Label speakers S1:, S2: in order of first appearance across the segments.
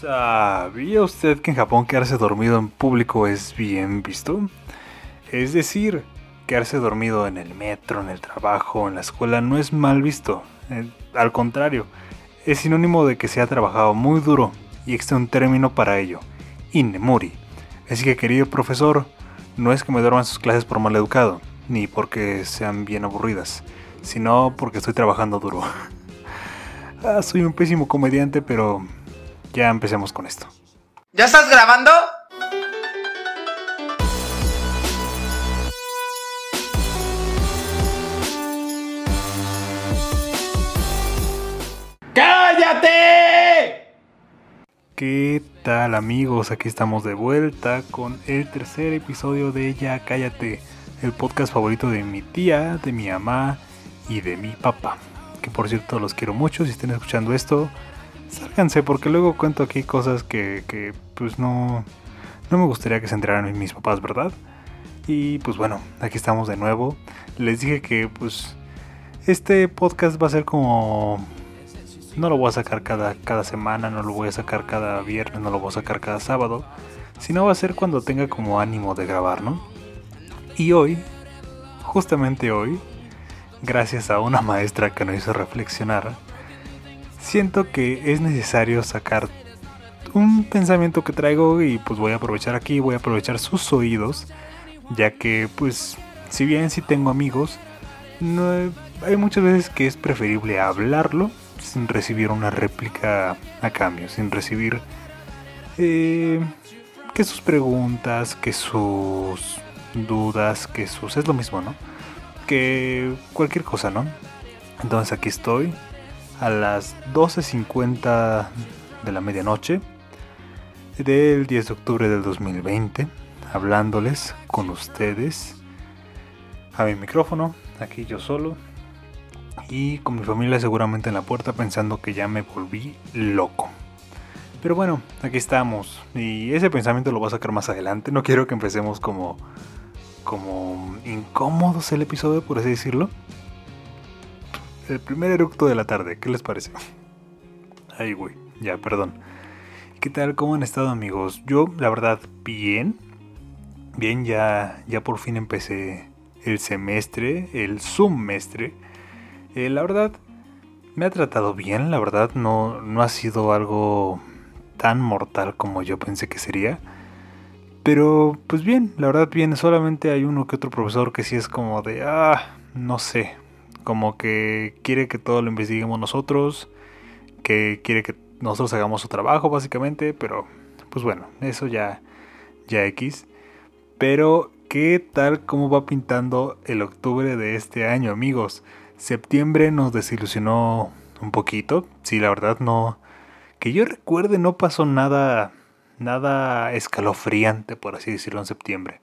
S1: ¿Sabía usted que en Japón quedarse dormido en público es bien visto? Es decir, quedarse dormido en el metro, en el trabajo, en la escuela no es mal visto. Eh, al contrario, es sinónimo de que se ha trabajado muy duro y existe un término para ello, innemuri. Así que querido profesor, no es que me duerman sus clases por mal educado, ni porque sean bien aburridas, sino porque estoy trabajando duro. ah, soy un pésimo comediante, pero ya empecemos con esto.
S2: ¿Ya estás grabando? ¡Cállate!
S1: ¿Qué tal amigos? Aquí estamos de vuelta con el tercer episodio de Ya Cállate, el podcast favorito de mi tía, de mi mamá y de mi papá. Que por cierto los quiero mucho, si estén escuchando esto, sálganse porque luego cuento aquí cosas que, que pues no, no me gustaría que se enteraran mis papás, ¿verdad? Y pues bueno, aquí estamos de nuevo. Les dije que pues este podcast va a ser como... No lo voy a sacar cada, cada semana, no lo voy a sacar cada viernes, no lo voy a sacar cada sábado, sino va a ser cuando tenga como ánimo de grabar, ¿no? Y hoy, justamente hoy, gracias a una maestra que nos hizo reflexionar, siento que es necesario sacar un pensamiento que traigo y pues voy a aprovechar aquí, voy a aprovechar sus oídos, ya que pues si bien sí tengo amigos, hay muchas veces que es preferible hablarlo sin recibir una réplica a cambio, sin recibir eh, que sus preguntas, que sus dudas, que sus... es lo mismo, ¿no? Que cualquier cosa, ¿no? Entonces aquí estoy a las 12.50 de la medianoche del 10 de octubre del 2020, hablándoles con ustedes a mi micrófono, aquí yo solo, y con mi familia seguramente en la puerta pensando que ya me volví loco. Pero bueno, aquí estamos, y ese pensamiento lo voy a sacar más adelante, no quiero que empecemos como, como incómodos el episodio, por así decirlo el primer eructo de la tarde. ¿Qué les parece? Ay, güey, ya, perdón. ¿Qué tal? ¿Cómo han estado, amigos? Yo, la verdad, bien. Bien, ya, ya por fin empecé el semestre, el semestre. Eh, la verdad, me ha tratado bien. La verdad, no, no ha sido algo tan mortal como yo pensé que sería. Pero, pues bien, la verdad, bien. Solamente hay uno que otro profesor que sí es como de, ah, no sé, como que quiere que todo lo investiguemos nosotros, que quiere que nosotros hagamos su trabajo básicamente, pero pues bueno, eso ya, ya X. Pero, ¿qué tal cómo va pintando el octubre de este año, amigos? Septiembre nos desilusionó un poquito, sí, la verdad no, que yo recuerde no pasó nada, nada escalofriante, por así decirlo, en septiembre.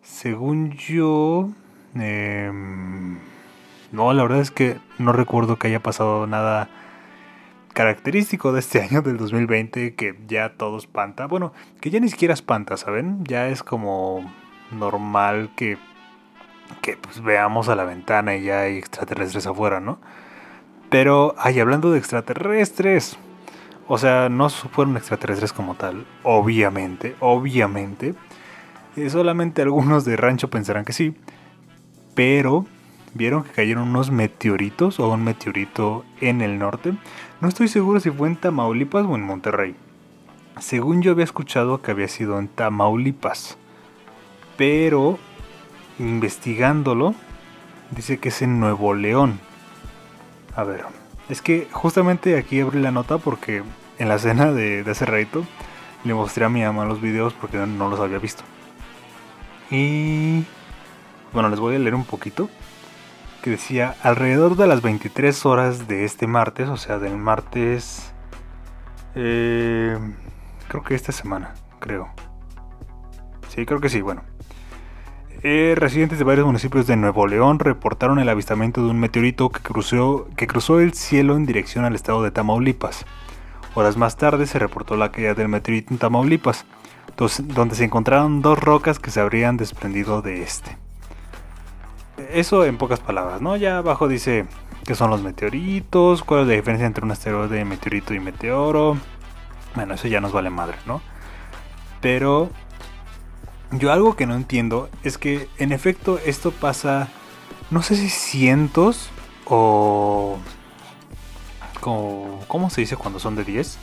S1: Según yo... Eh, no, la verdad es que no recuerdo que haya pasado nada característico de este año del 2020 que ya todo espanta. Bueno, que ya ni siquiera espanta, ¿saben? Ya es como normal que, que pues, veamos a la ventana y ya hay extraterrestres afuera, ¿no? Pero, ay, hablando de extraterrestres. O sea, no fueron extraterrestres como tal, obviamente, obviamente. Eh, solamente algunos de rancho pensarán que sí. Pero vieron que cayeron unos meteoritos o un meteorito en el norte. No estoy seguro si fue en Tamaulipas o en Monterrey. Según yo había escuchado que había sido en Tamaulipas. Pero investigándolo, dice que es en Nuevo León. A ver, es que justamente aquí abrí la nota porque en la cena de, de hace rato le mostré a mi mamá los videos porque no los había visto. Y bueno, les voy a leer un poquito decía alrededor de las 23 horas de este martes, o sea, del martes, eh, creo que esta semana, creo. Sí, creo que sí, bueno. Eh, residentes de varios municipios de Nuevo León reportaron el avistamiento de un meteorito que cruzó, que cruzó el cielo en dirección al estado de Tamaulipas. Horas más tarde se reportó la caída del meteorito en Tamaulipas, donde se encontraron dos rocas que se habrían desprendido de este eso en pocas palabras, ¿no? Ya abajo dice qué son los meteoritos, cuál es la diferencia entre un asteroide, meteorito y meteoro. Bueno, eso ya nos vale madre, ¿no? Pero yo algo que no entiendo es que en efecto esto pasa, no sé si cientos o... ¿Cómo se dice cuando son de 10?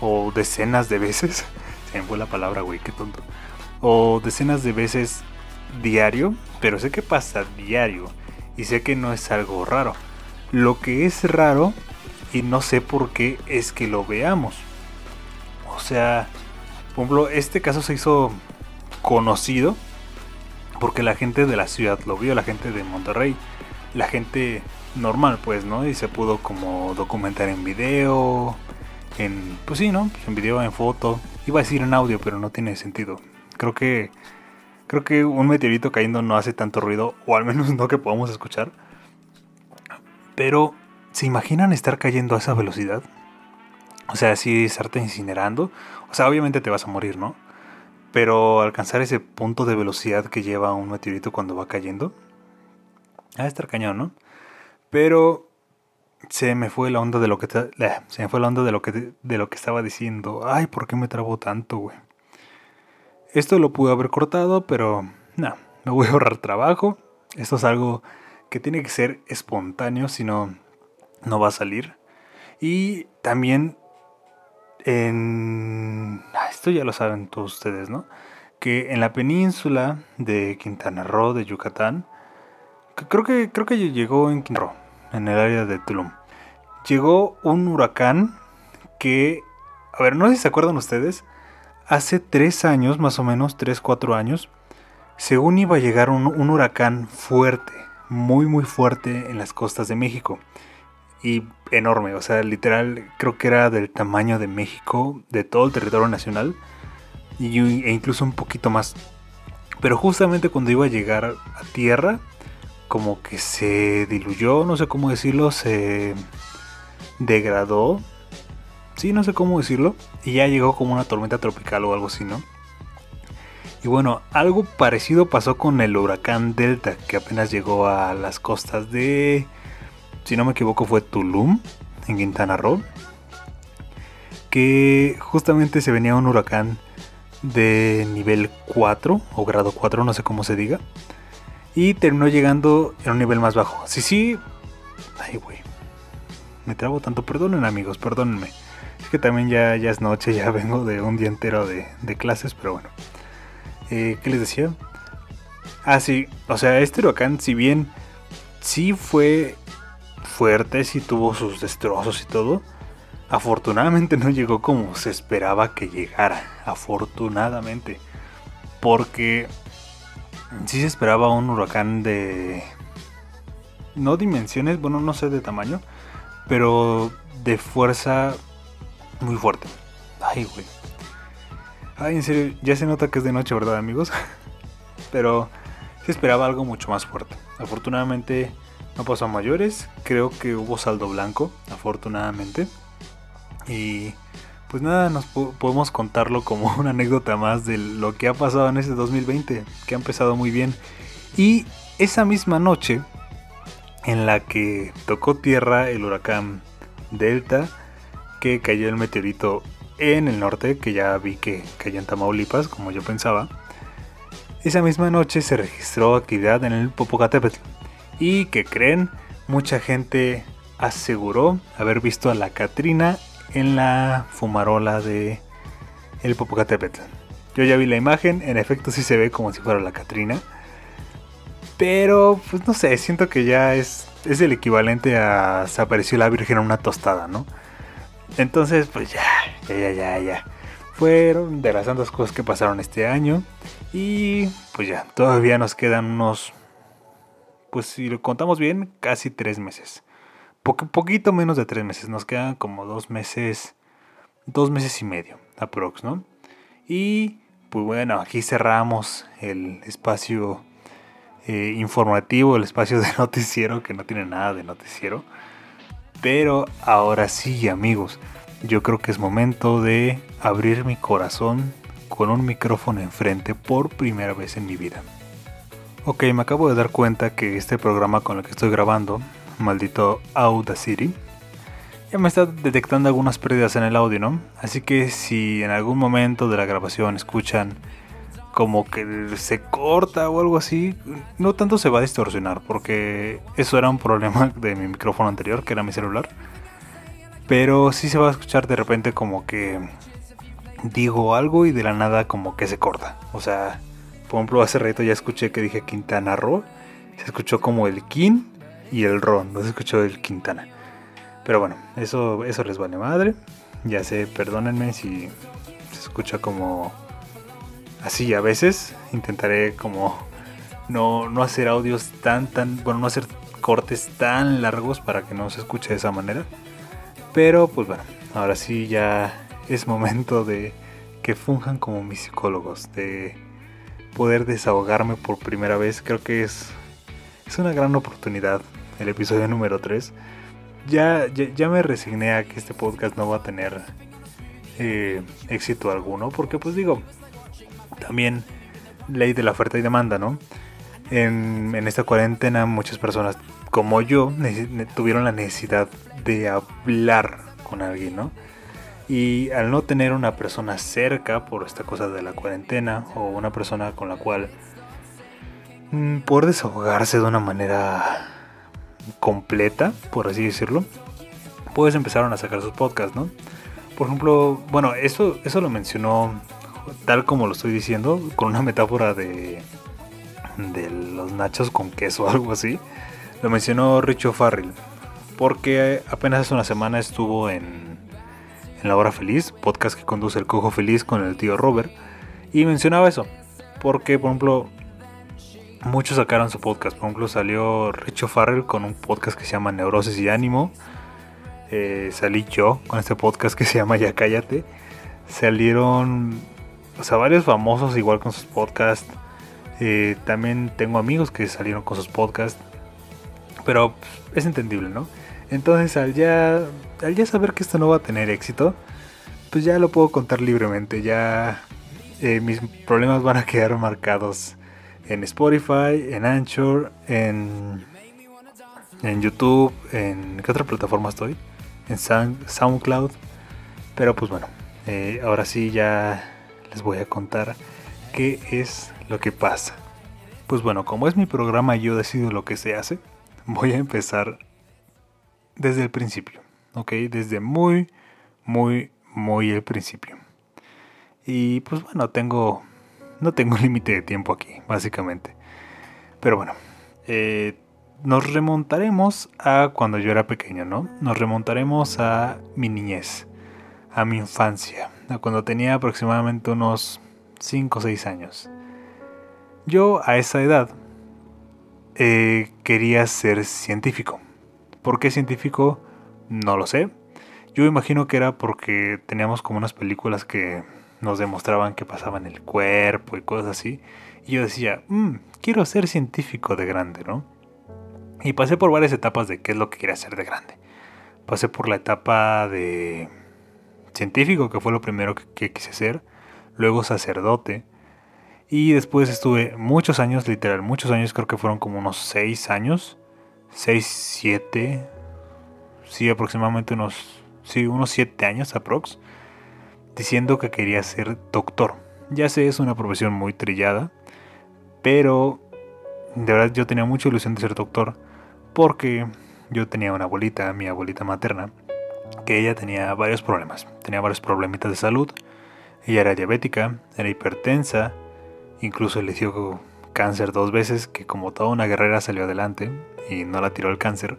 S1: O decenas de veces. Se me fue la palabra, güey, qué tonto. O decenas de veces diario, pero sé que pasa diario y sé que no es algo raro. Lo que es raro, y no sé por qué, es que lo veamos. O sea, por ejemplo, este caso se hizo conocido porque la gente de la ciudad lo vio, la gente de Monterrey, la gente normal, pues, ¿no? Y se pudo como documentar en video, en, pues sí, ¿no? En video, en foto. Iba a decir en audio, pero no tiene sentido. Creo que, creo que un meteorito cayendo no hace tanto ruido, o al menos no que podamos escuchar. Pero, ¿se imaginan estar cayendo a esa velocidad? O sea, si estarte incinerando. O sea, obviamente te vas a morir, ¿no? Pero alcanzar ese punto de velocidad que lleva un meteorito cuando va cayendo. a estar cañón, ¿no? Pero se me fue la onda de lo que se me fue la onda de lo que de lo que estaba diciendo. Ay, ¿por qué me trabo tanto, güey? Esto lo pude haber cortado, pero no, me voy a ahorrar trabajo. Esto es algo que tiene que ser espontáneo, si no, no va a salir. Y también en... Ah, esto ya lo saben todos ustedes, ¿no? Que en la península de Quintana Roo, de Yucatán, creo que, creo que llegó en Quintana Roo, en el área de Tulum, llegó un huracán que, a ver, no sé si se acuerdan ustedes, hace tres años, más o menos, tres, cuatro años, según iba a llegar un, huracán fuerte, muy muy fuerte en las costas de México. Y enorme, o sea, literal creo que era del tamaño de México, de todo el territorio nacional, y, e incluso un poquito más. Pero justamente cuando iba a llegar a tierra, como que se diluyó, no sé cómo decirlo, se degradó. Sí, no sé cómo decirlo. Y ya llegó como una tormenta tropical o algo así, ¿no? Y bueno, algo parecido pasó con el huracán Delta, que apenas llegó a las costas de, si no me equivoco, fue Tulum, en Quintana Roo. Que justamente se venía un huracán de nivel 4 o grado 4, no sé cómo se diga. Y terminó llegando en un nivel más bajo. Sí, sí. Ay, güey. Me trabo tanto. Perdonen, amigos, perdónenme. Que también ya, ya es noche, ya vengo de un día entero de, de clases, pero bueno. Eh, ¿Qué les decía? Ah, sí, o sea, este huracán, si bien sí fue fuerte, sí tuvo sus destrozos y todo, afortunadamente no llegó como se esperaba que llegara. Afortunadamente. Porque sí se esperaba un huracán de... No dimensiones, bueno, no sé de tamaño, pero de fuerza muy fuerte. Ay, güey. Ay, en serio, ya se nota que es de noche, ¿verdad, amigos? Pero se esperaba algo mucho más fuerte. Afortunadamente no pasó a mayores. Creo que hubo saldo blanco, afortunadamente. Y pues nada, nos podemos contarlo como una anécdota más de lo que ha pasado en este 2020, que ha empezado muy bien. Y esa misma noche en la que tocó tierra el huracán Delta, que cayó el meteorito en el norte, que ya vi que cayó en Tamaulipas, como yo pensaba. Esa misma noche se registró actividad en el Popocatépetl. Y que creen, mucha gente aseguró haber visto a la Catrina en la fumarola de el Popocatépetl. Yo ya vi la imagen, en efecto sí se ve como si fuera la Catrina. Pero, pues no sé, siento que ya es, es el equivalente a se apareció la Virgen en una tostada, ¿no? Entonces, pues ya, ya, ya, ya, ya. Fueron de las tantas cosas que pasaron este año. Y pues ya, todavía nos quedan unos, pues si lo contamos bien, casi tres meses. poquito menos de tres meses, nos quedan como dos meses, dos meses y medio, aprox, ¿no? Y pues bueno, aquí cerramos el espacio eh, informativo, el espacio de noticiero, que no tiene nada de noticiero. Pero ahora sí, amigos, yo creo que es momento de abrir mi corazón con un micrófono enfrente por primera vez en mi vida. Ok, me acabo de dar cuenta que este programa con el que estoy grabando, maldito Audacity, ya me está detectando algunas pérdidas en el audio, ¿no? Así que si en algún momento de la grabación escuchan como que se corta o algo así, no tanto se va a distorsionar, porque eso era un problema de mi micrófono anterior, que era mi celular. Pero sí se va a escuchar de repente como que digo algo y de la nada como que se corta. O sea, por ejemplo, hace rato ya escuché que dije Quintana Roo. Se escuchó como el Quin y el Ron, no se escuchó el Quintana. Pero bueno, eso, eso les vale madre. Ya sé, perdónenme si se escucha como así a veces. Intentaré como no, no hacer audios tan, tan, bueno, no hacer cortes tan largos para que no se escuche de esa manera. Pero pues bueno, ahora sí ya es momento de que funjan como mis psicólogos, de poder desahogarme por primera vez. Creo que es, es una gran oportunidad el episodio número 3. Ya, ya, me resigné a que este podcast no va a tener eh, éxito alguno, porque pues digo, también ley de la oferta y demanda, ¿no? En, en esta cuarentena muchas personas como yo tuvieron la necesidad de hablar con alguien, ¿no? Y al no tener una persona cerca por esta cosa de la cuarentena o una persona con la cual mm, poder desahogarse de una manera completa, por así decirlo, pues empezaron a sacar sus podcasts, ¿no? Por ejemplo, bueno, eso, eso lo mencionó tal como lo estoy diciendo, con una metáfora de, de los nachos con queso o algo así. Lo mencionó Richo Farrell, porque apenas hace una semana estuvo en, en La Hora Feliz, podcast que conduce el Cojo Feliz con el tío Robert, y mencionaba eso, porque por ejemplo muchos sacaron su podcast, por ejemplo salió Richo Farrell con un podcast que se llama Neurosis y Ánimo, eh, salí yo con este podcast que se llama Ya Cállate, salieron o sea, varios famosos igual con sus podcasts. Eh, también tengo amigos que salieron con sus podcasts. Pero es entendible, ¿no? Entonces al ya, al ya saber que esto no va a tener éxito, pues ya lo puedo contar libremente. Ya eh, mis problemas van a quedar marcados en Spotify, en Anchor, en, en YouTube, en ¿qué otra plataforma estoy? En SoundCloud. Pero pues bueno, eh, ahora sí ya les voy a contar qué es lo que pasa. Pues bueno, como es mi programa y yo decido lo que se hace, voy a empezar desde el principio, ¿ok? Desde muy, muy, muy el principio. Y pues bueno, tengo, no tengo límite de tiempo aquí, básicamente. Pero bueno, eh, nos remontaremos a cuando yo era pequeño, ¿no? Nos remontaremos a mi niñez, a mi infancia, cuando tenía aproximadamente unos 5 o 6 años. Yo a esa edad eh, quería ser científico. ¿Por qué científico? No lo sé. Yo imagino que era porque teníamos como unas películas que nos demostraban que pasaban el cuerpo y cosas así. Y yo decía, mm, quiero ser científico de grande, ¿no? Y pasé por varias etapas de qué es lo que quería ser de grande. Pasé por la etapa de científico, que fue lo primero que, quise ser, luego sacerdote, y después estuve muchos años, literal, muchos años, creo que fueron como unos 6 años, 6, 7, sí, aproximadamente unos, sí, unos 7 años aprox, diciendo que quería ser doctor. Ya sé, es una profesión muy trillada, pero de verdad yo tenía mucha ilusión de ser doctor, porque yo tenía una abuelita, mi abuelita materna, que ella tenía varios problemas, tenía varios problemitas de salud. Ella era diabética, era hipertensa, incluso le dio cáncer dos veces, que como toda una guerrera salió adelante y no la tiró el cáncer.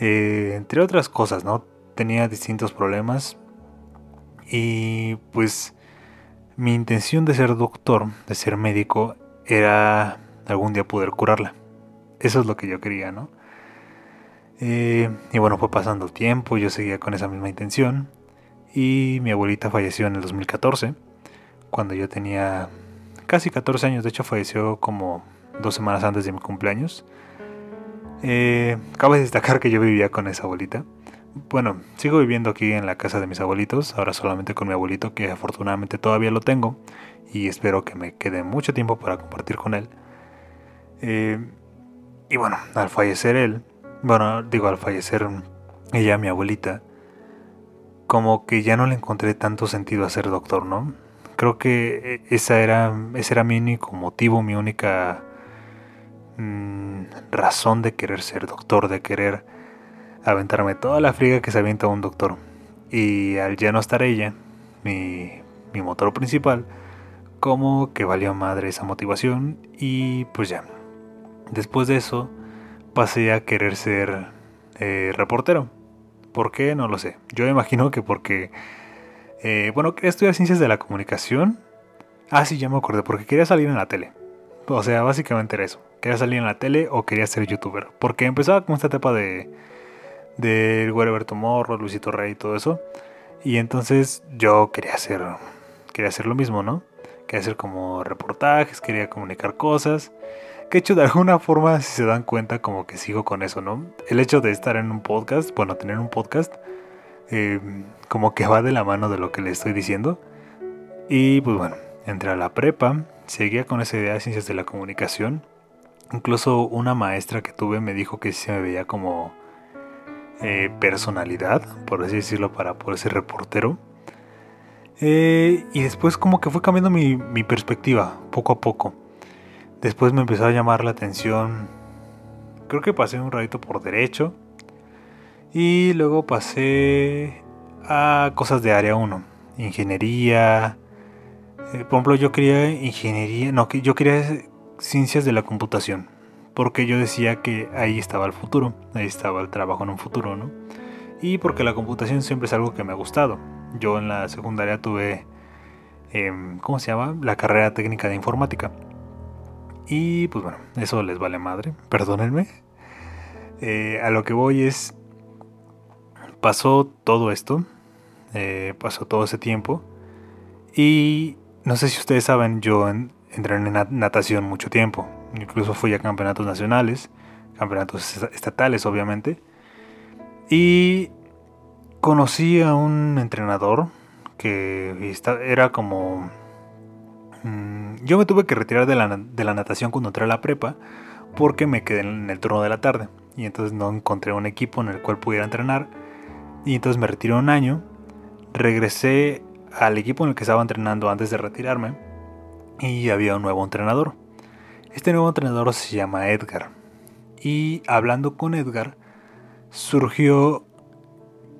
S1: Eh, entre otras cosas, ¿no? Tenía distintos problemas y pues mi intención de ser doctor, de ser médico, era algún día poder curarla. Eso es lo que yo quería, ¿no? Eh, y bueno, fue pasando el tiempo, yo seguía con esa misma intención. Y mi abuelita falleció en el 2014, cuando yo tenía casi 14 años. De hecho, falleció como dos semanas antes de mi cumpleaños. Eh, cabe destacar que yo vivía con esa abuelita. Bueno, sigo viviendo aquí en la casa de mis abuelitos, ahora solamente con mi abuelito, que afortunadamente todavía lo tengo y espero que me quede mucho tiempo para compartir con él. Eh, y bueno, al fallecer él, bueno, digo, al fallecer ella, mi abuelita, como que ya no le encontré tanto sentido a ser doctor, ¿no? Creo que eh, esa era, ese era mi único motivo, mi única mm, razón de querer ser doctor, de querer aventarme toda la friga que se avienta un doctor. Y al ya no estar ella, mi, mi motor principal, como que valió madre esa motivación y pues ya. Después de eso pasé a querer ser eh, reportero. ¿Por qué? No lo sé. Yo imagino que porque... Eh, bueno, quería estudiar ciencias de la comunicación. Ah, sí, ya me acordé, porque quería salir en la tele. O sea, básicamente era eso. Quería salir en la tele o quería ser youtuber. Porque empezaba con esta etapa de... De Guerberto Morro, Luisito Rey y todo eso. Y entonces yo quería hacer... Quería hacer lo mismo, ¿no? Quería hacer como reportajes, quería comunicar cosas. Que hecho de alguna forma, si se dan cuenta, como que sigo con eso, ¿no? El hecho de estar en un podcast, bueno, tener un podcast, eh, como que va de la mano de lo que le estoy diciendo. Y pues bueno, entré a la prepa, seguía con esa idea de ciencias de la comunicación. Incluso una maestra que tuve me dijo que se me veía como eh, personalidad, por así decirlo, para poder ser reportero. Eh, y después como que fue cambiando mi, mi perspectiva, poco a poco. Después me empezó a llamar la atención. Creo que pasé un ratito por derecho. Y luego pasé a cosas de área 1. Ingeniería. Eh, por ejemplo, yo quería ingeniería. No, yo quería ciencias de la computación. Porque yo decía que ahí estaba el futuro. Ahí estaba el trabajo en un futuro, ¿no? Y porque la computación siempre es algo que me ha gustado. Yo en la secundaria tuve. Em, ¿Cómo se llama? La carrera técnica de informática. Y pues bueno, eso les vale madre, perdónenme. Eh, a lo que voy es, pasó todo esto, eh, pasó todo ese tiempo. Y no sé si ustedes saben, yo entré en natación mucho tiempo. Incluso fui a campeonatos nacionales, campeonatos estatales obviamente. Y conocí a un entrenador que era como Mm, yo me tuve que retirar de la, de la, natación cuando entré a la prepa porque me quedé en el turno de la tarde y entonces no encontré un equipo en el cual pudiera entrenar y entonces me retiré un año, regresé al equipo en el que estaba entrenando antes de retirarme y había un nuevo entrenador. Este nuevo entrenador se llama Edgar y hablando con Edgar surgió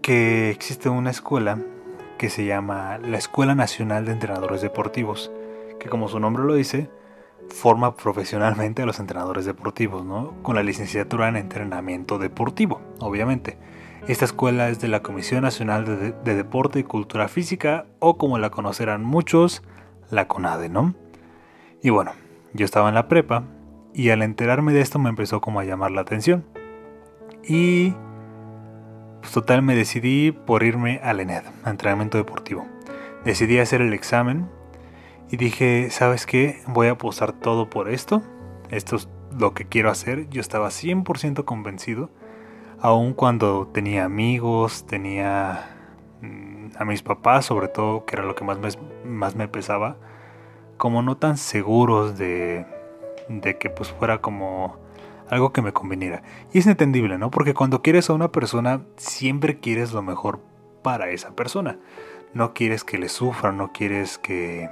S1: que existe una escuela que se llama la Escuela Nacional de Entrenadores Deportivos que como su nombre lo dice, forma profesionalmente a los entrenadores deportivos, ¿no? Con la licenciatura en entrenamiento deportivo, obviamente. Esta escuela es de la Comisión Nacional de, Deporte y Cultura Física, o como la conocerán muchos, la CONADE, ¿no? Y bueno, yo estaba en la prepa, y al enterarme de esto me empezó como a llamar la atención. Y pues total me decidí por irme al ENED, a entrenamiento deportivo. Decidí hacer el examen y dije, ¿sabes qué? Voy a apostar todo por esto. Esto es lo que quiero hacer. Yo estaba 100% convencido. Aun cuando tenía amigos, tenía mm, a mis papás, sobre todo, que era lo que más me, más me pesaba, como no tan seguros de, de que pues fuera como algo que me conveniera. Y es entendible, ¿no? Porque cuando quieres a una persona, siempre quieres lo mejor para esa persona. No quieres que le sufra, no quieres que,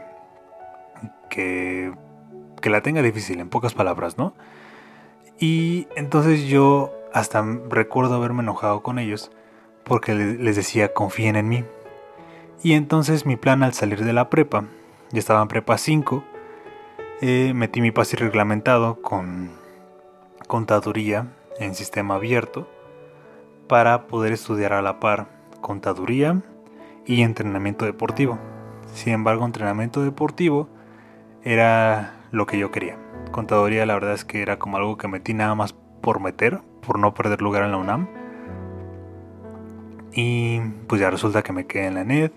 S1: que, la tenga difícil, en pocas palabras, ¿no? Y entonces yo hasta recuerdo haberme enojado con ellos porque les decía confíen en mí. Y entonces mi plan al salir de la prepa, ya estaba en prepa 5, eh, metí mi pase reglamentado con contaduría en sistema abierto para poder estudiar a la par contaduría y entrenamiento deportivo. Sin embargo, entrenamiento deportivo era lo que yo quería. Contaduría la verdad es que era como algo que metí nada más por meter, por no perder lugar en la UNAM. Y pues ya resulta que me quedé en la NED.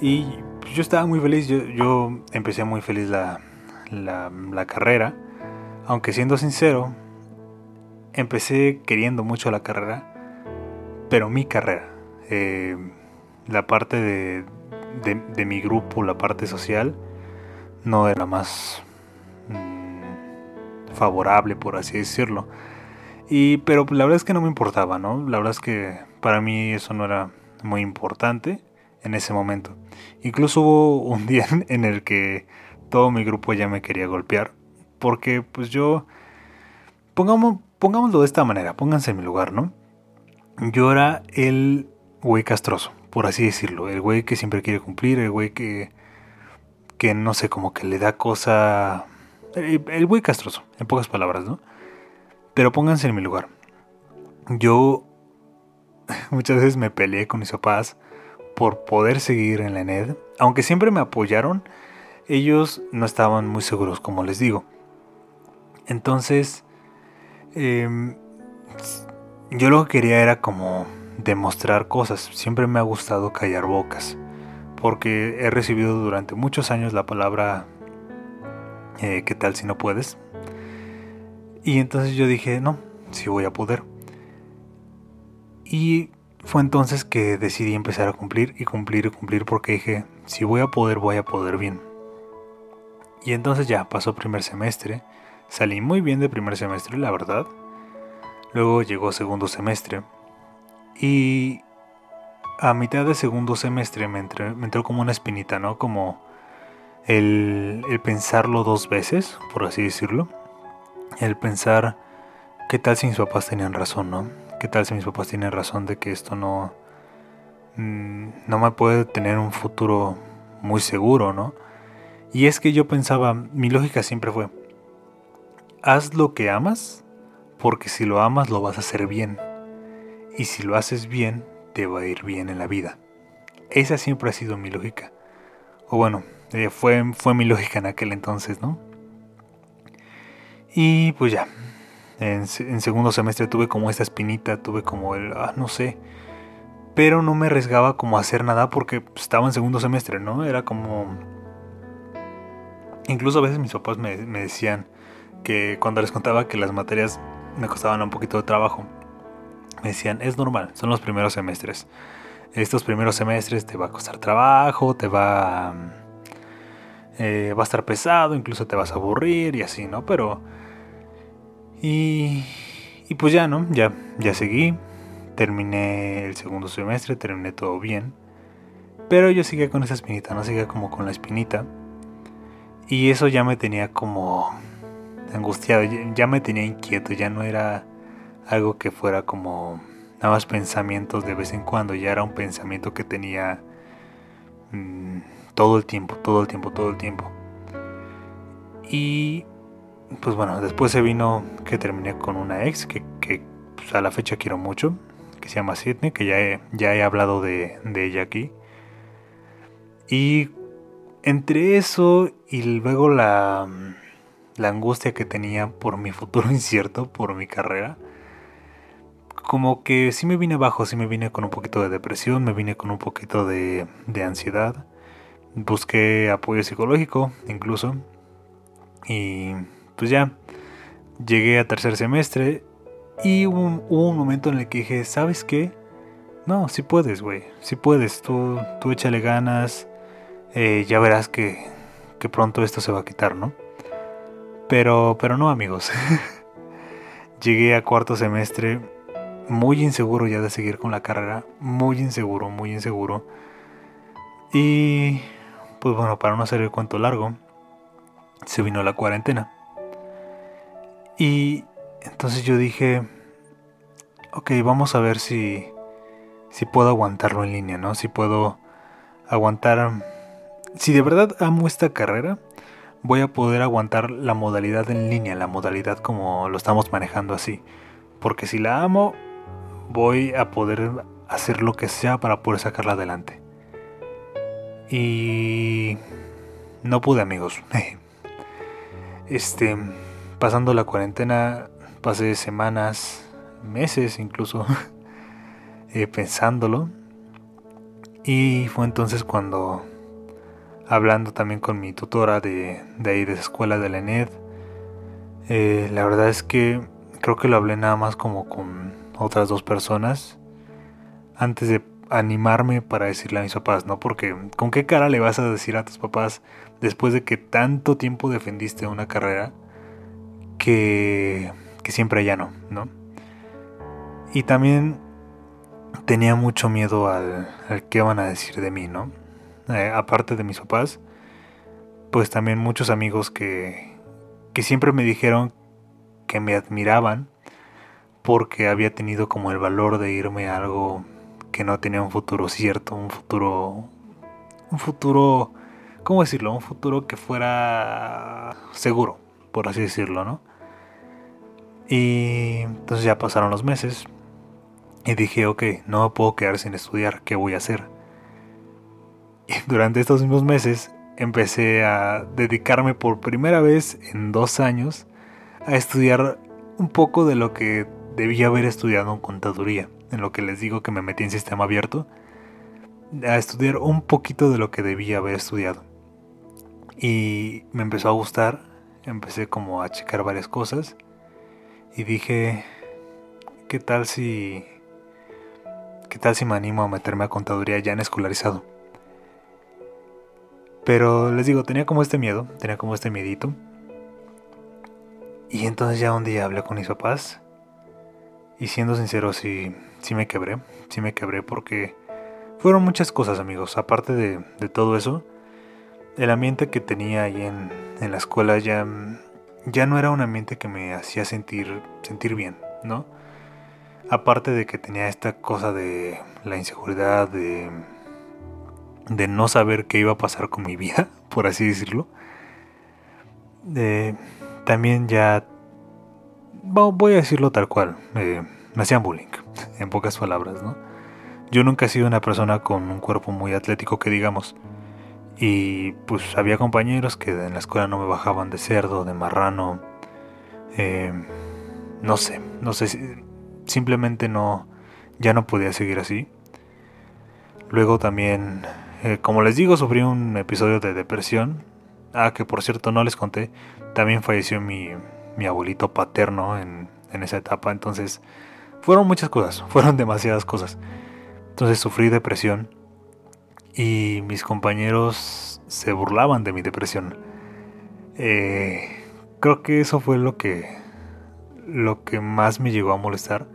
S1: Y yo estaba muy feliz, yo, empecé muy feliz la, la, carrera. Aunque siendo sincero, empecé queriendo mucho la carrera, pero mi carrera. Eh, la parte de, de mi grupo, la parte social, no era más mm, favorable, por así decirlo. Y, pero la verdad es que no me importaba, ¿no? La verdad es que para mí eso no era muy importante en ese momento. Incluso hubo un día en el que todo mi grupo ya me quería golpear. Porque pues yo... Pongamos, pongámoslo de esta manera, pónganse en mi lugar, ¿no? Yo era el güey castroso, por así decirlo. El güey que siempre quiere cumplir, el güey que... Que no sé, como que le da cosa... El, el güey castroso, en pocas palabras, ¿no? Pero pónganse en mi lugar. Yo muchas veces me peleé con mis papás por poder seguir en la ENED. Aunque siempre me apoyaron, ellos no estaban muy seguros, como les digo. Entonces, em, yo lo que quería era como demostrar cosas. Siempre me ha gustado callar bocas. Porque he recibido durante muchos años la palabra eh, ¿qué tal si no puedes? Y entonces yo dije, no, sí voy a poder. Y fue entonces que decidí empezar a cumplir y cumplir y cumplir porque dije, si voy a poder, voy a poder bien. Y entonces ya pasó primer semestre, salí muy bien de primer semestre, la verdad. Luego llegó segundo semestre y a mitad de segundo semestre me entró, como una espinita, ¿no? Como el, el pensarlo dos veces, por así decirlo. El pensar, ¿qué tal si mis papás tenían razón, no? ¿Qué tal si mis papás tienen razón de que esto no, mm, no me puede tener un futuro muy seguro, ¿no? Y es que yo pensaba, mi lógica siempre fue, haz lo que amas, porque si lo amas lo vas a hacer bien. Y si lo haces bien, te va a ir bien en la vida. Esa siempre ha sido mi lógica. O bueno, eh, fue, fue mi lógica en aquel entonces, ¿no? Y pues ya, en, segundo semestre tuve como esta espinita, tuve como el, ah, no sé. Pero no me arriesgaba como a hacer nada porque estaba en segundo semestre, ¿no? Era como... Incluso a veces mis papás me, me decían que cuando les contaba que las materias me costaban un poquito de trabajo, me decían, es normal, son los primeros semestres. Estos primeros semestres te va a costar trabajo, te va... Eh, va a estar pesado, incluso te vas a aburrir y así, ¿no? Pero y, y pues ya, ¿no? Ya, ya seguí. Terminé el segundo semestre, terminé todo bien. Pero yo seguía con esa espinita, no seguía como con la espinita. Y eso ya me tenía como angustiado, ya me tenía inquieto, ya no era algo que fuera como nada más pensamientos de vez en cuando, ya era un pensamiento que tenía mm, todo el tiempo, todo el tiempo, todo el tiempo. Y pues bueno, después se vino que terminé con una ex que, pues, a la fecha quiero mucho, que se llama Sidney, que ya he, ya he hablado de, ella aquí. Y entre eso y luego la, la angustia que tenía por mi futuro incierto, por mi carrera, como que sí me vine abajo, sí me vine con un poquito de depresión, me vine con un poquito de, de ansiedad. Busqué apoyo psicológico incluso. Y pues ya llegué a tercer semestre y hubo un, momento en el que dije, ¿sabes qué? No, sí puedes, güey, sí puedes, tú, tú échale ganas, eh, ya verás que, que pronto esto se va a quitar, ¿no? Pero, pero no, amigos. Llegué a cuarto semestre muy inseguro ya de seguir con la carrera, muy inseguro, muy inseguro. Y pues bueno, para no hacer el cuento largo, se vino la cuarentena. Y entonces yo dije, ok, vamos a ver si, si puedo aguantarlo en línea, ¿no? Si puedo aguantar... Si de verdad amo esta carrera, voy a poder aguantar la modalidad en línea, la modalidad como lo estamos manejando así. Porque si la amo, voy a poder hacer lo que sea para poder sacarla adelante. Y no pude, amigos. Este, pasando la cuarentena, pasé semanas, meses incluso, eh, pensándolo. Y fue entonces cuando, hablando también con mi tutora de, de ahí, de la escuela de la ENED, eh, la verdad es que creo que lo hablé nada más como con otras dos personas antes de animarme para decirle a mis papás, ¿no? Porque ¿con qué cara le vas a decir a tus papás después de que tanto tiempo defendiste una carrera que, que siempre ya no, ¿no? Y también tenía mucho miedo al, al qué van a decir de mí, ¿no? Eh, aparte de mis papás, pues también muchos amigos que, que siempre me dijeron que me admiraban porque había tenido como el valor de irme a algo que no tenía un futuro cierto, un futuro, un futuro, ¿cómo decirlo? Un futuro que fuera seguro, por así decirlo, ¿no? Y entonces ya pasaron los meses y dije, ok, no me puedo quedar sin estudiar, ¿qué voy a hacer? Y durante estos mismos meses empecé a dedicarme por primera vez en dos años a estudiar un poco de lo que debía haber estudiado en contaduría, en lo que les digo que me metí en sistema abierto, a estudiar un poquito de lo que debía haber estudiado. Y me empezó a gustar, empecé como a checar varias cosas y dije, ¿qué tal si qué tal si me animo a meterme a contaduría ya en escolarizado? Pero les digo, tenía como este miedo, tenía como este miedito. Y entonces ya un día hablé con mis papás. Y siendo sincero, sí, sí me quebré. Sí me quebré porque fueron muchas cosas, amigos. Aparte de, de todo eso, el ambiente que tenía ahí en, en, la escuela ya, ya no era un ambiente que me hacía sentir, sentir bien, ¿no? Aparte de que tenía esta cosa de la inseguridad, de de no saber qué iba a pasar con mi vida, por así decirlo. también ya, voy a decirlo tal cual, me hacían bullying, en pocas palabras, ¿no? Yo nunca he sido una persona con un cuerpo muy atlético que digamos. Y pues había compañeros que en la escuela no me bajaban de cerdo, de marrano. Eh, no sé, no sé, simplemente no, ya no podía seguir así. Luego también eh, como les digo, sufrí un episodio de depresión. Ah, que por cierto no les conté. También falleció mi, mi abuelito paterno en, en esa etapa. Entonces, fueron muchas cosas. Fueron demasiadas cosas. Entonces sufrí depresión. Y mis compañeros se burlaban de mi depresión. Eh, creo que eso fue lo que lo que más me llegó a molestar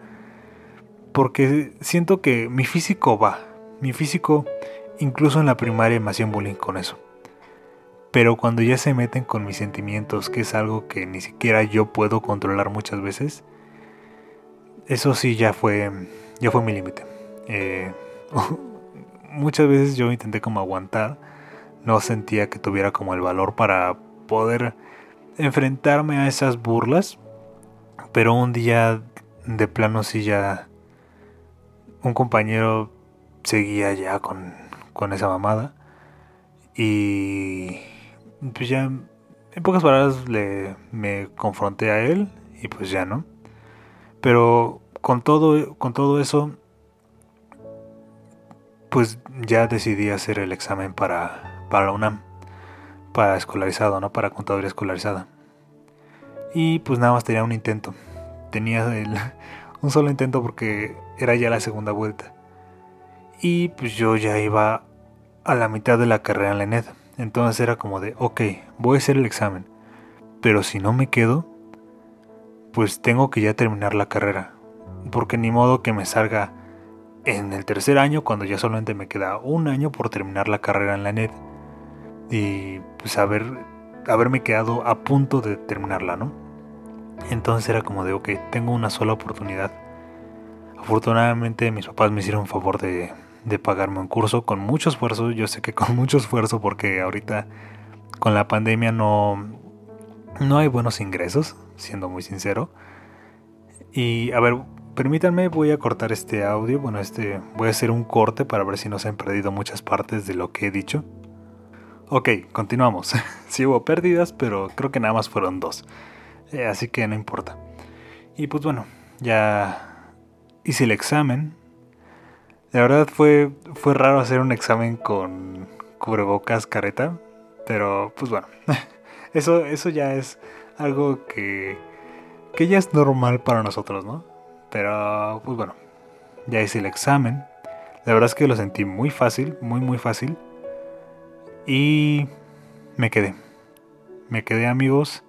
S1: porque siento que mi físico va mi físico Incluso en la primaria me hacían bullying con eso. Pero cuando ya se meten con mis sentimientos, que es algo que ni siquiera yo puedo controlar muchas veces, eso sí ya fue, ya fue mi límite. Eh, muchas veces yo intenté como aguantar, no sentía que tuviera como el valor para poder enfrentarme a esas burlas, pero un día de plano sí ya un compañero seguía ya con con esa mamada. Y pues ya, en pocas palabras, le, me confronté a él y pues ya no. Pero con todo, con todo eso, pues ya decidí hacer el examen para, para la UNAM, para escolarizado, ¿no? Para contaduría escolarizada. Y pues nada más tenía un intento. Tenía un solo intento porque era ya la segunda vuelta. Y pues yo ya iba a la mitad de la carrera en la ENED. Entonces era como de, ok, voy a hacer el examen. Pero si no me quedo, pues tengo que ya terminar la carrera. Porque ni modo que me salga en el tercer año cuando ya solamente me queda un año por terminar la carrera en la ENED. Y pues haber, haberme quedado a punto de terminarla, ¿no? Entonces era como de, ok, tengo una sola oportunidad. Afortunadamente mis papás me hicieron favor de, de pagarme un curso con mucho esfuerzo. Yo sé que con mucho esfuerzo porque ahorita con la pandemia no, no hay buenos ingresos, siendo muy sincero. Y a ver, permítanme, voy a cortar este audio. Bueno, este voy a hacer un corte para ver si no se han perdido muchas partes de lo que he dicho. Ok, continuamos. sí hubo pérdidas, pero creo que nada más fueron dos. Eh, así que no importa. Y pues bueno, ya hice el examen. La verdad fue, fue raro hacer un examen con cubrebocas careta, pero pues bueno, eso, eso ya es algo que, que ya es normal para nosotros, ¿no? Pero pues bueno, ya hice el examen. La verdad es que lo sentí muy fácil, muy muy fácil. Y me quedé. Me quedé amigos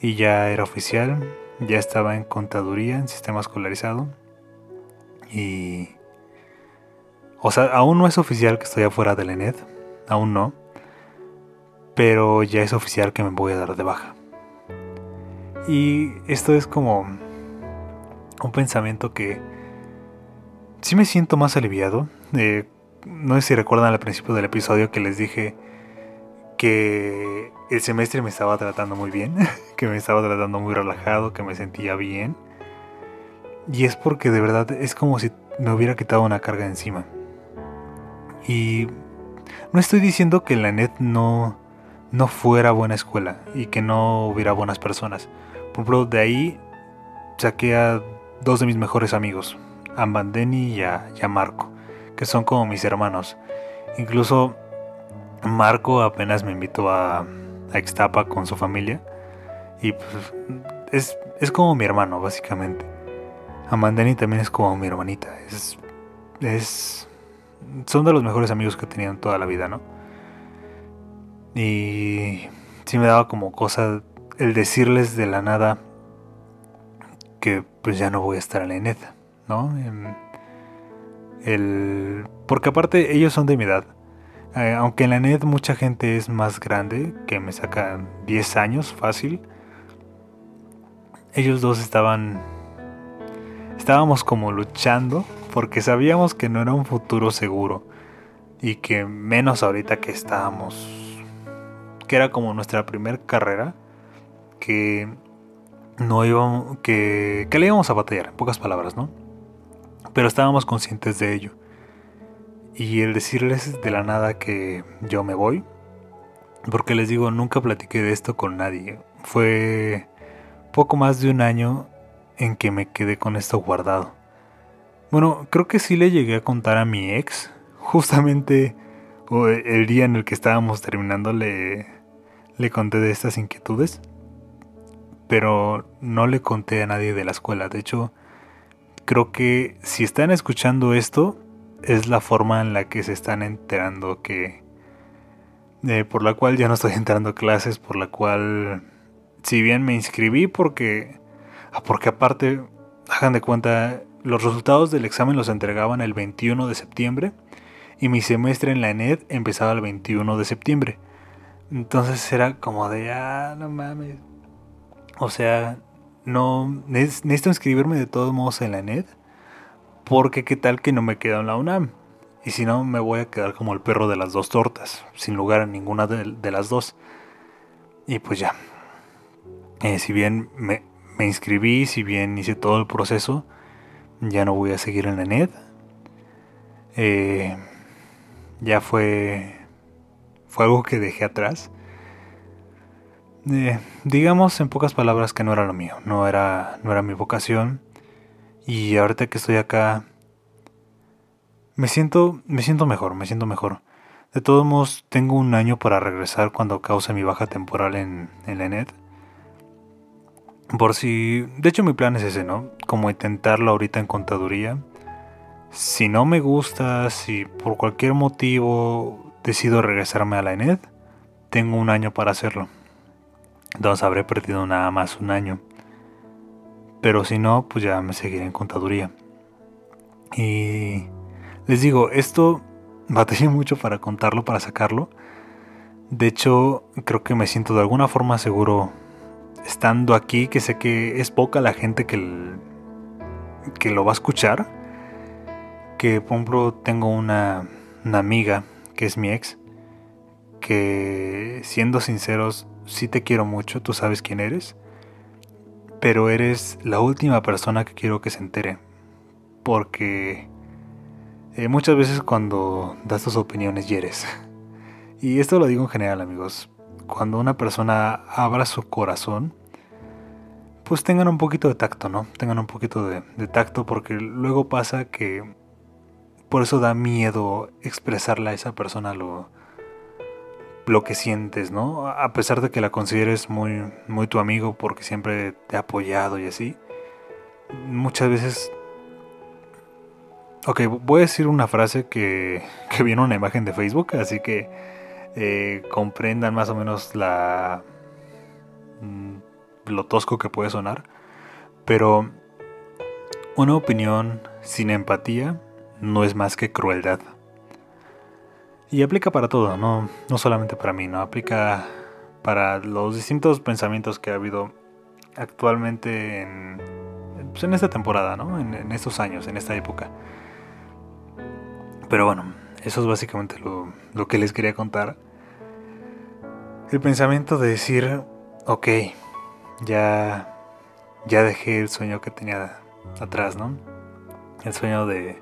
S1: y ya era oficial. Ya estaba en contaduría, en sistema escolarizado. Y O sea, aún no es oficial que estoy afuera del ENED, aún no. Pero ya es oficial que me voy a dar de baja. Y esto es como un pensamiento que sí me siento más aliviado. Eh, no sé si recuerdan al principio del episodio que les dije que el semestre me estaba tratando muy bien, que me estaba tratando muy relajado, que me sentía bien. Y es porque de verdad es como si me hubiera quitado una carga encima. Y no estoy diciendo que la net no, no fuera buena escuela y que no hubiera buenas personas. Por ejemplo, de ahí saqué a dos de mis mejores amigos, a Bandeni y a, y a Marco, que son como mis hermanos. Incluso Marco apenas me invitó a, a Ixtapa con su familia. Y pues es, es como mi hermano, básicamente. Amandeni también es como mi hermanita. Es, es, son de los mejores amigos que he tenido en toda la vida, ¿no? Y sí me daba como cosa el decirles de la nada que pues ya no voy a estar en la ENED, ¿no? El, porque aparte ellos son de mi edad. Eh, aunque en la net mucha gente es más grande, que me saca 10 años fácil, ellos dos estaban... Estábamos como luchando porque sabíamos que no era un futuro seguro y que menos ahorita que estábamos, que era como nuestra primera carrera, que no íbamos, que, que le íbamos a batallar, en pocas palabras, ¿no? Pero estábamos conscientes de ello. Y el decirles de la nada que yo me voy, porque les digo, nunca platiqué de esto con nadie. Fue poco más de un año en que me quedé con esto guardado. Bueno, creo que sí le llegué a contar a mi ex, justamente el día en el que estábamos terminando le, le conté de estas inquietudes, pero no le conté a nadie de la escuela. De hecho, creo que si están escuchando esto, es la forma en la que se están enterando que... Eh, por la cual ya no estoy entrando a clases, por la cual... Si bien me inscribí porque... Ah, porque aparte, hagan de cuenta, los resultados del examen los entregaban el 21 de septiembre y mi semestre en la ENED empezaba el 21 de septiembre. Entonces era como de, ah, no mames. O sea, no, necesito inscribirme de todos modos en la ENED porque qué tal que no me quedo en la UNAM. Y si no, me voy a quedar como el perro de las dos tortas, sin lugar a ninguna de, las dos. Y pues ya. Eh, si bien me, inscribí, si bien hice todo el proceso, ya no voy a seguir en la NED. Eh, ya fue, fue algo que dejé atrás. Eh, digamos en pocas palabras que no era lo mío, no era, no era mi vocación y ahorita que estoy acá, me siento, me siento mejor, me siento mejor. De todos modos, tengo un año para regresar cuando cause mi baja temporal en, en la net. Por si... De hecho mi plan es ese, ¿no? Como intentarlo ahorita en contaduría. Si no me gusta, si por cualquier motivo decido regresarme a la ENED, tengo un año para hacerlo. Entonces habré perdido nada más un año. Pero si no, pues ya me seguiré en contaduría. Y les digo, esto batallé mucho para contarlo, para sacarlo. De hecho, creo que me siento de alguna forma seguro estando aquí, que sé que es poca la gente que, que lo va a escuchar. Que, por ejemplo, tengo una, una amiga que es mi ex, que siendo sinceros, sí te quiero mucho, tú sabes quién eres pero eres la última persona que quiero que se entere. Porque eh, muchas veces cuando das tus opiniones hieres. Y esto lo digo en general amigos. Cuando una persona abra su corazón, pues tengan un poquito de tacto, ¿no? Tengan un poquito de, tacto porque luego pasa que por eso da miedo expresarle a esa persona lo, lo que sientes, ¿no? A pesar de que la consideres muy, muy tu amigo porque siempre te ha apoyado y así. Muchas veces... Ok, voy a decir una frase que, que viene una imagen de Facebook, así que eh, comprendan más o menos la... Mm, lo tosco que puede sonar. Pero una opinión sin empatía no es más que crueldad. Y aplica para todo, no, no solamente para mí, no aplica para los distintos pensamientos que ha habido actualmente en, pues, en esta temporada, ¿no? En, estos años, en esta época. Pero bueno, eso es básicamente lo, lo que les quería contar. El pensamiento de decir, ok, ya, ya dejé el sueño que tenía atrás, ¿no? El sueño de,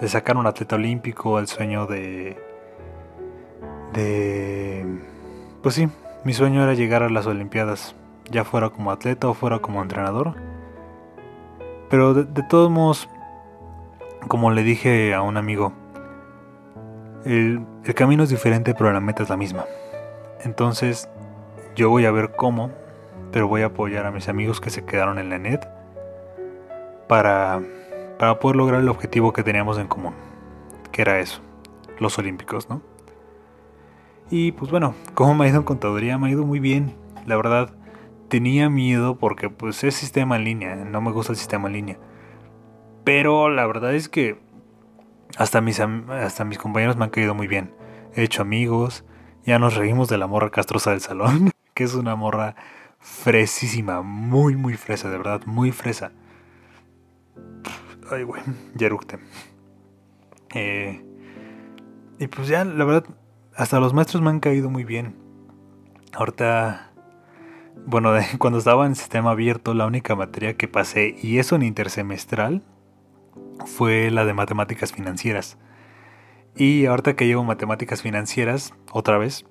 S1: de sacar un atleta olímpico, el sueño de, de, pues sí, mi sueño era llegar a las Olimpiadas, ya fuera como atleta o fuera como entrenador. Pero de, todos modos, como le dije a un amigo, el, camino es diferente, pero la meta es la misma. Entonces, yo voy a ver cómo, pero voy a apoyar a mis amigos que se quedaron en la net para, para poder lograr el objetivo que teníamos en común, que era eso, los Olímpicos, ¿no? Y pues bueno, como me ha ido en contaduría, me ha ido muy bien. La verdad, tenía miedo porque pues es sistema en línea, no me gusta el sistema en línea. Pero la verdad es que hasta mis, hasta mis compañeros me han caído muy bien. He hecho amigos, ya nos reímos de la morra castrosa del salón, que es una morra fresísima, muy muy fresa, de verdad, muy fresa. Ay, güey, ya Eh, y pues ya, la verdad, hasta los maestros me han caído muy bien. Ahorita, bueno, cuando estaba en sistema abierto, la única materia que pasé, y eso en intersemestral, fue la de matemáticas financieras. Y ahorita que llevo matemáticas financieras, otra vez,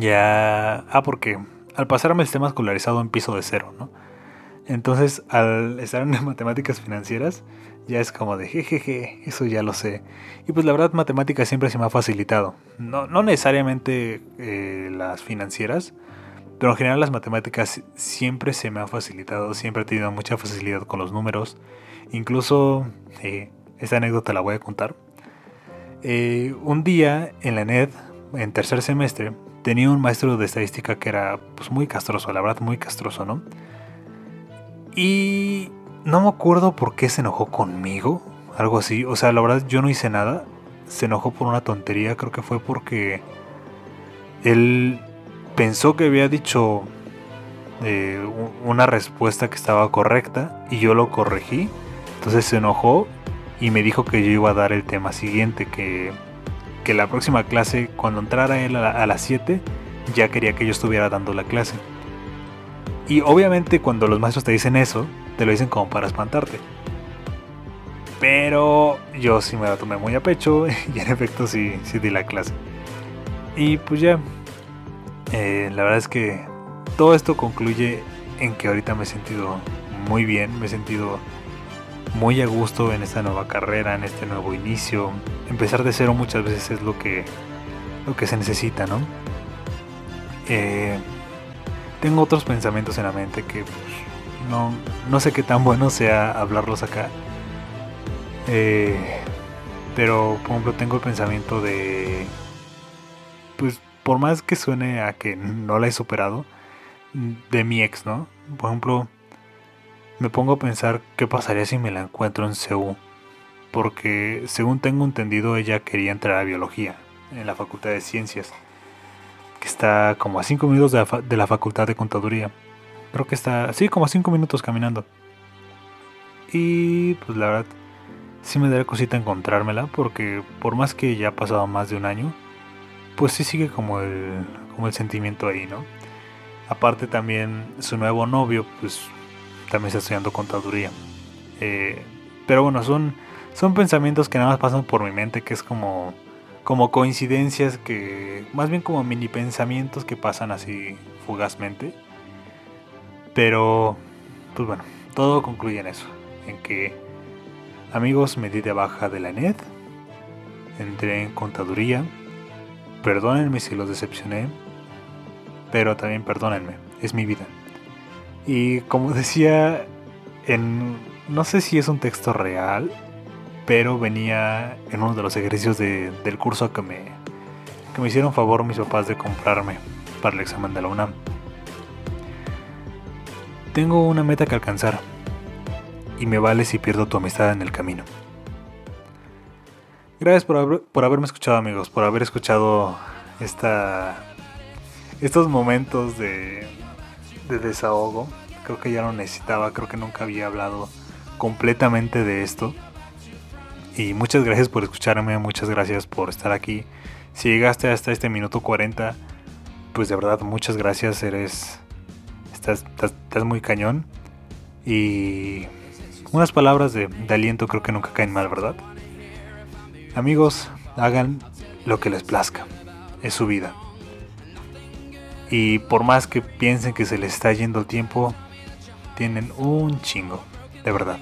S1: ya... Ah, porque al pasarme el sistema escolarizado en piso de cero, ¿no? Entonces, al estar en matemáticas financieras, ya es como de jejeje, eso ya lo sé. Y pues la verdad, matemáticas siempre se me ha facilitado. No, no necesariamente eh, las financieras, pero en general las matemáticas siempre se me ha facilitado, siempre he tenido mucha facilidad con los números. Incluso, eh, esta anécdota la voy a contar. Eh, un día en la NED, en tercer semestre, tenía un maestro de estadística que era pues, muy castroso, la verdad muy castroso, ¿no? Y no me acuerdo por qué se enojó conmigo, algo así. O sea, la verdad yo no hice nada. Se enojó por una tontería, creo que fue porque él pensó que había dicho eh, una respuesta que estaba correcta y yo lo corregí. Entonces se enojó y me dijo que yo iba a dar el tema siguiente, que, que la próxima clase, cuando entrara él a, las 7, ya quería que yo estuviera dando la clase. Y obviamente cuando los maestros te dicen eso, te lo dicen como para espantarte. Pero yo sí me la tomé muy a pecho y en efecto sí, sí di la clase. Y pues ya, eh, la verdad es que todo esto concluye en que ahorita me he sentido muy bien, me he sentido muy a gusto en esta nueva carrera, en este nuevo inicio. Empezar de cero muchas veces es lo que, lo que se necesita, ¿no? Eh, tengo otros pensamientos en la mente que pues, no, no sé qué tan bueno sea hablarlos acá. Eh, pero, por ejemplo, tengo el pensamiento de... Pues, por más que suene a que no la he superado, de mi ex, ¿no? Por ejemplo, me pongo a pensar qué pasaría si me la encuentro en CEU. Porque, según tengo entendido, ella quería entrar a biología en la Facultad de Ciencias que está como a 5 minutos de la, facultad de contaduría. Creo que está, así como a 5 minutos caminando. Y pues la verdad, sí me daría cosita encontrármela, porque por más que ya ha pasado más de un año, pues sí sigue como el, como el sentimiento ahí, ¿no? Aparte también su nuevo novio, pues también está estudiando contaduría. Eh, pero bueno, son, son pensamientos que nada más pasan por mi mente, que es como como coincidencias que, más bien como mini pensamientos que pasan así fugazmente. Pero, pues bueno, todo concluye en eso, en que amigos me di de baja de la net, entré en contaduría, perdónenme si los decepcioné, pero también perdónenme, es mi vida. Y como decía, en, no sé si es un texto real pero venía en uno de los ejercicios del curso que me, que me hicieron favor mis papás de comprarme para el examen de la UNAM. Tengo una meta que alcanzar y me vale si pierdo tu amistad en el camino. Gracias por, por haberme escuchado amigos, por haber escuchado esta, estos momentos de, de desahogo. Creo que ya lo necesitaba, creo que nunca había hablado completamente de esto. Y muchas gracias por escucharme, muchas gracias por estar aquí. Si llegaste hasta este minuto 40, pues de verdad muchas gracias, eres... Estás, estás, muy cañón. Y unas palabras de, de aliento creo que nunca caen mal, ¿verdad? Amigos, hagan lo que les plazca. Es su vida. Y por más que piensen que se les está yendo el tiempo, tienen un chingo, de verdad.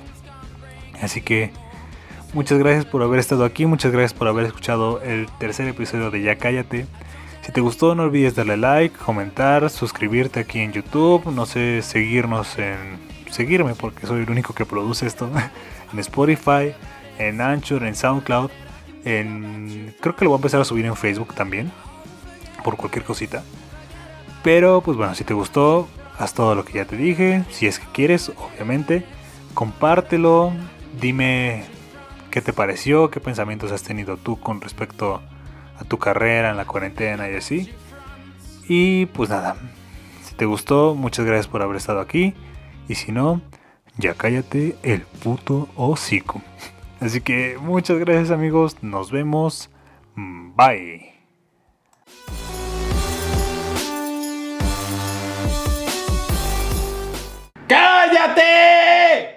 S1: Así que muchas gracias por haber estado aquí, muchas gracias por haber escuchado el tercer episodio de Ya Cállate. Si te gustó no olvides darle like, comentar, suscribirte aquí en YouTube, no sé, seguirnos en... seguirme porque soy el único que produce esto, en Spotify, en Anchor, en SoundCloud, en... creo que lo voy a empezar a subir en Facebook también, por cualquier cosita. Pero pues bueno, si te gustó, haz todo lo que ya te dije, si es que quieres, obviamente, compártelo, dime qué te pareció, qué pensamientos has tenido tú con respecto a tu carrera en la cuarentena y así. Y pues nada, si te gustó, muchas gracias por haber estado aquí. Y si no, ya cállate el puto hocico. Así que muchas gracias amigos, nos vemos. Bye. ¡Cállate!